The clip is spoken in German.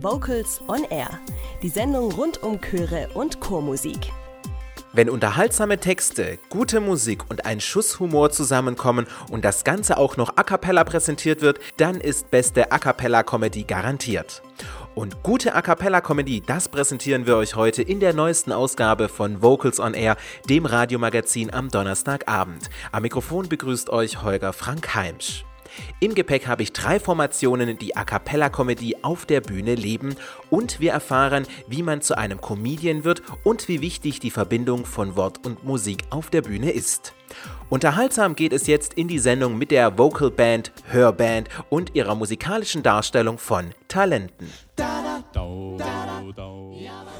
Vocals on Air, die Sendung rund um Chöre und Chormusik. Wenn unterhaltsame Texte, gute Musik und ein Schuss Humor zusammenkommen und das Ganze auch noch a cappella präsentiert wird, dann ist beste a cappella Comedy garantiert. Und gute a cappella Comedy, das präsentieren wir euch heute in der neuesten Ausgabe von Vocals on Air, dem Radiomagazin am Donnerstagabend. Am Mikrofon begrüßt euch Holger Frank Heimsch. Im Gepäck habe ich drei Formationen, die A cappella Comedy auf der Bühne leben und wir erfahren, wie man zu einem Comedian wird und wie wichtig die Verbindung von Wort und Musik auf der Bühne ist. Unterhaltsam geht es jetzt in die Sendung mit der Vocal Band, Hörband und ihrer musikalischen Darstellung von Talenten.